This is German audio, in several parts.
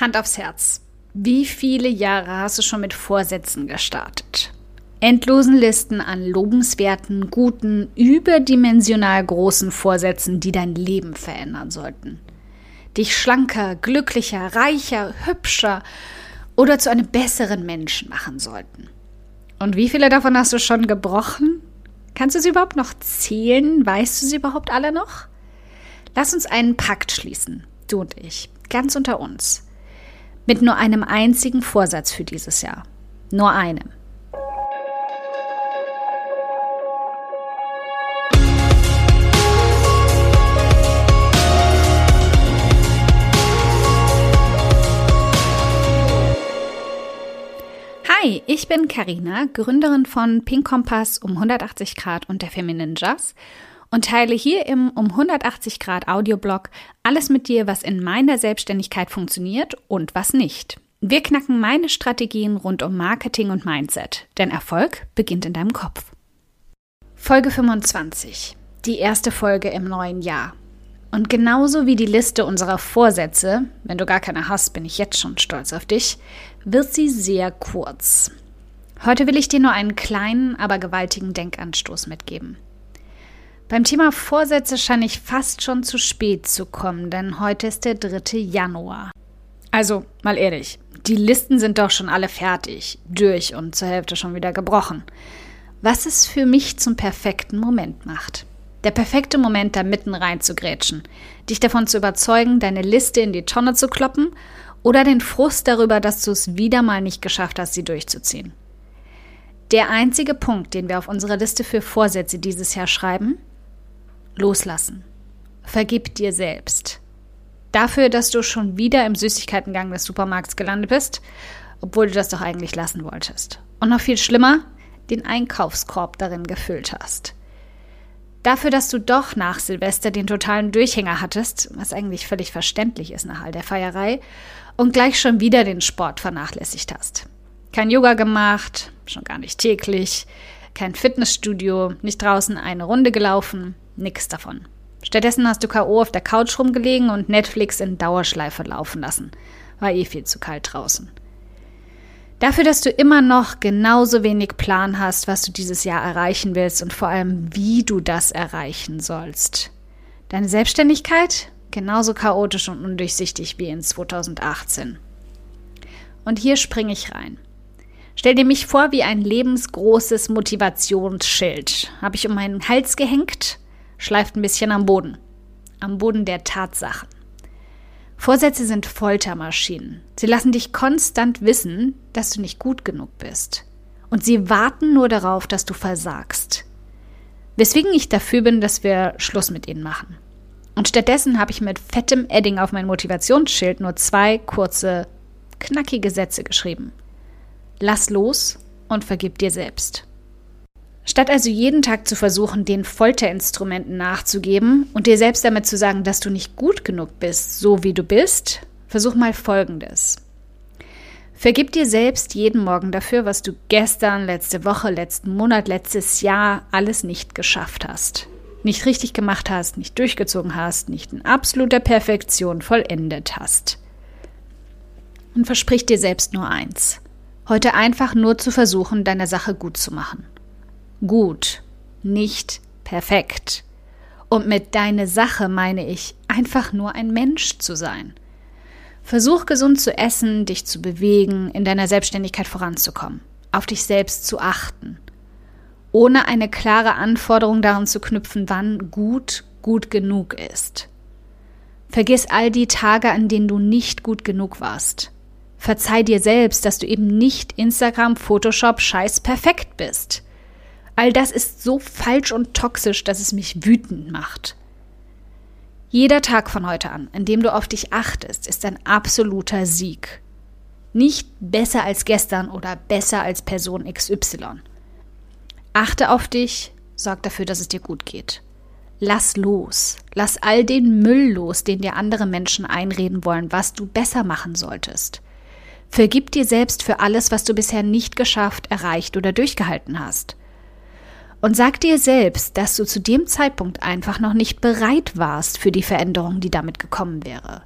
Hand aufs Herz. Wie viele Jahre hast du schon mit Vorsätzen gestartet? Endlosen Listen an lobenswerten, guten, überdimensional großen Vorsätzen, die dein Leben verändern sollten. Dich schlanker, glücklicher, reicher, hübscher oder zu einem besseren Menschen machen sollten. Und wie viele davon hast du schon gebrochen? Kannst du sie überhaupt noch zählen? Weißt du sie überhaupt alle noch? Lass uns einen Pakt schließen, du und ich, ganz unter uns mit nur einem einzigen Vorsatz für dieses Jahr. Nur einem. Hi, ich bin Karina, Gründerin von Pink Kompass um 180 Grad und der Feminine Jazz und teile hier im um 180 Grad Audioblog alles mit dir, was in meiner Selbstständigkeit funktioniert und was nicht. Wir knacken meine Strategien rund um Marketing und Mindset, denn Erfolg beginnt in deinem Kopf. Folge 25. Die erste Folge im neuen Jahr. Und genauso wie die Liste unserer Vorsätze, wenn du gar keine hast, bin ich jetzt schon stolz auf dich, wird sie sehr kurz. Heute will ich dir nur einen kleinen, aber gewaltigen Denkanstoß mitgeben. Beim Thema Vorsätze scheine ich fast schon zu spät zu kommen, denn heute ist der 3. Januar. Also, mal ehrlich, die Listen sind doch schon alle fertig, durch und zur Hälfte schon wieder gebrochen. Was es für mich zum perfekten Moment macht. Der perfekte Moment, da mitten rein zu grätschen, dich davon zu überzeugen, deine Liste in die Tonne zu kloppen oder den Frust darüber, dass du es wieder mal nicht geschafft hast, sie durchzuziehen. Der einzige Punkt, den wir auf unserer Liste für Vorsätze dieses Jahr schreiben, Loslassen. Vergib dir selbst. Dafür, dass du schon wieder im Süßigkeitengang des Supermarkts gelandet bist, obwohl du das doch eigentlich lassen wolltest. Und noch viel schlimmer, den Einkaufskorb darin gefüllt hast. Dafür, dass du doch nach Silvester den totalen Durchhänger hattest, was eigentlich völlig verständlich ist nach all der Feierei, und gleich schon wieder den Sport vernachlässigt hast. Kein Yoga gemacht, schon gar nicht täglich, kein Fitnessstudio, nicht draußen eine Runde gelaufen, Nix davon. Stattdessen hast du K.O. auf der Couch rumgelegen und Netflix in Dauerschleife laufen lassen. War eh viel zu kalt draußen. Dafür, dass du immer noch genauso wenig Plan hast, was du dieses Jahr erreichen willst und vor allem, wie du das erreichen sollst. Deine Selbstständigkeit genauso chaotisch und undurchsichtig wie in 2018. Und hier springe ich rein. Stell dir mich vor wie ein lebensgroßes Motivationsschild. Habe ich um meinen Hals gehängt schleift ein bisschen am Boden. Am Boden der Tatsachen. Vorsätze sind Foltermaschinen. Sie lassen dich konstant wissen, dass du nicht gut genug bist. Und sie warten nur darauf, dass du versagst. Weswegen ich dafür bin, dass wir Schluss mit ihnen machen. Und stattdessen habe ich mit fettem Edding auf mein Motivationsschild nur zwei kurze, knackige Sätze geschrieben. Lass los und vergib dir selbst. Statt also jeden Tag zu versuchen, den Folterinstrumenten nachzugeben und dir selbst damit zu sagen, dass du nicht gut genug bist, so wie du bist, versuch mal Folgendes. Vergib dir selbst jeden Morgen dafür, was du gestern, letzte Woche, letzten Monat, letztes Jahr alles nicht geschafft hast. Nicht richtig gemacht hast, nicht durchgezogen hast, nicht in absoluter Perfektion vollendet hast. Und versprich dir selbst nur eins. Heute einfach nur zu versuchen, deine Sache gut zu machen gut, nicht perfekt. Und mit deine Sache meine ich einfach nur ein Mensch zu sein. Versuch gesund zu essen, dich zu bewegen, in deiner Selbstständigkeit voranzukommen, auf dich selbst zu achten, ohne eine klare Anforderung daran zu knüpfen, wann gut gut genug ist. Vergiss all die Tage, an denen du nicht gut genug warst. Verzeih dir selbst, dass du eben nicht Instagram, Photoshop, scheiß perfekt bist. All das ist so falsch und toxisch, dass es mich wütend macht. Jeder Tag von heute an, in dem du auf dich achtest, ist ein absoluter Sieg. Nicht besser als gestern oder besser als Person XY. Achte auf dich, sorg dafür, dass es dir gut geht. Lass los. Lass all den Müll los, den dir andere Menschen einreden wollen, was du besser machen solltest. Vergib dir selbst für alles, was du bisher nicht geschafft, erreicht oder durchgehalten hast. Und sag dir selbst, dass du zu dem Zeitpunkt einfach noch nicht bereit warst für die Veränderung, die damit gekommen wäre.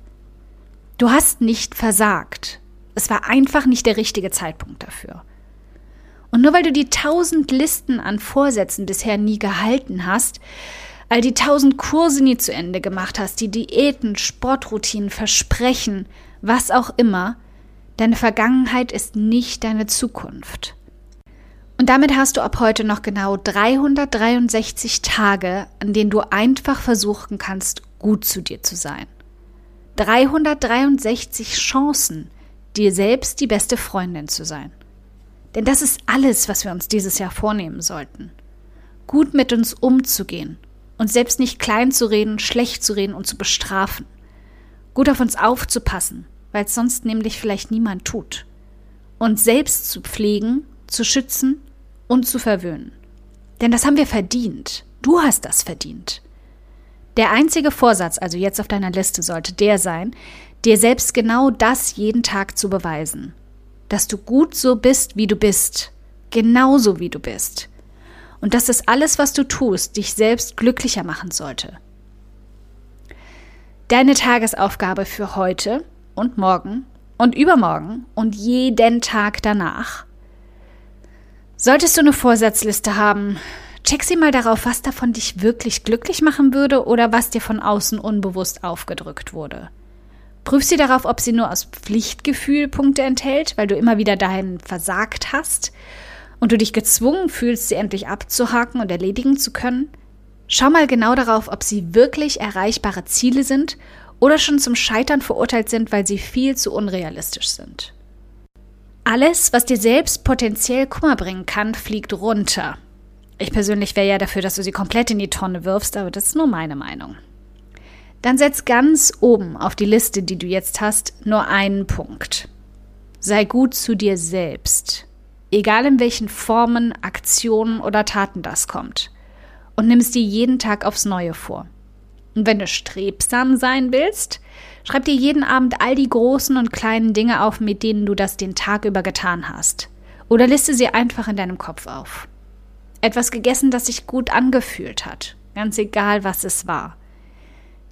Du hast nicht versagt. Es war einfach nicht der richtige Zeitpunkt dafür. Und nur weil du die tausend Listen an Vorsätzen bisher nie gehalten hast, all die tausend Kurse nie zu Ende gemacht hast, die Diäten, Sportroutinen, Versprechen, was auch immer, deine Vergangenheit ist nicht deine Zukunft. Und damit hast du ab heute noch genau 363 Tage, an denen du einfach versuchen kannst, gut zu dir zu sein. 363 Chancen, dir selbst die beste Freundin zu sein. Denn das ist alles, was wir uns dieses Jahr vornehmen sollten. Gut mit uns umzugehen, uns selbst nicht klein zu reden, schlecht zu reden und zu bestrafen. Gut auf uns aufzupassen, weil es sonst nämlich vielleicht niemand tut. Uns selbst zu pflegen, zu schützen und zu verwöhnen. Denn das haben wir verdient. Du hast das verdient. Der einzige Vorsatz also jetzt auf deiner Liste sollte der sein, dir selbst genau das jeden Tag zu beweisen. Dass du gut so bist, wie du bist. Genauso wie du bist. Und dass das alles, was du tust, dich selbst glücklicher machen sollte. Deine Tagesaufgabe für heute und morgen und übermorgen und jeden Tag danach. Solltest du eine Vorsatzliste haben, check sie mal darauf, was davon dich wirklich glücklich machen würde oder was dir von außen unbewusst aufgedrückt wurde. Prüf sie darauf, ob sie nur aus Pflichtgefühl Punkte enthält, weil du immer wieder dahin versagt hast und du dich gezwungen fühlst, sie endlich abzuhaken und erledigen zu können. Schau mal genau darauf, ob sie wirklich erreichbare Ziele sind oder schon zum Scheitern verurteilt sind, weil sie viel zu unrealistisch sind. Alles, was dir selbst potenziell Kummer bringen kann, fliegt runter. Ich persönlich wäre ja dafür, dass du sie komplett in die Tonne wirfst, aber das ist nur meine Meinung. Dann setz ganz oben auf die Liste, die du jetzt hast, nur einen Punkt. Sei gut zu dir selbst. Egal in welchen Formen, Aktionen oder Taten das kommt. Und nimm es dir jeden Tag aufs Neue vor. Und wenn du strebsam sein willst, schreib dir jeden Abend all die großen und kleinen Dinge auf, mit denen du das den Tag über getan hast. Oder liste sie einfach in deinem Kopf auf. Etwas gegessen, das sich gut angefühlt hat, ganz egal, was es war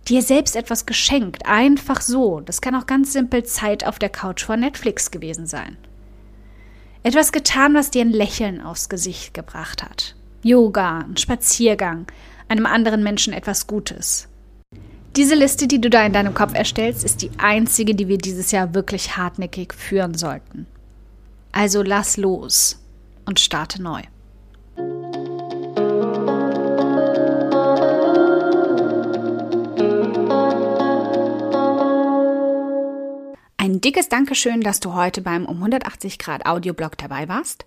dir selbst etwas geschenkt, einfach so. Das kann auch ganz simpel Zeit auf der Couch vor Netflix gewesen sein. Etwas getan, was dir ein Lächeln aufs Gesicht gebracht hat. Yoga, ein Spaziergang, einem anderen Menschen etwas Gutes. Diese Liste, die du da in deinem Kopf erstellst, ist die einzige, die wir dieses Jahr wirklich hartnäckig führen sollten. Also lass los und starte neu. Ein dickes Dankeschön, dass du heute beim um 180 Grad Audioblog dabei warst.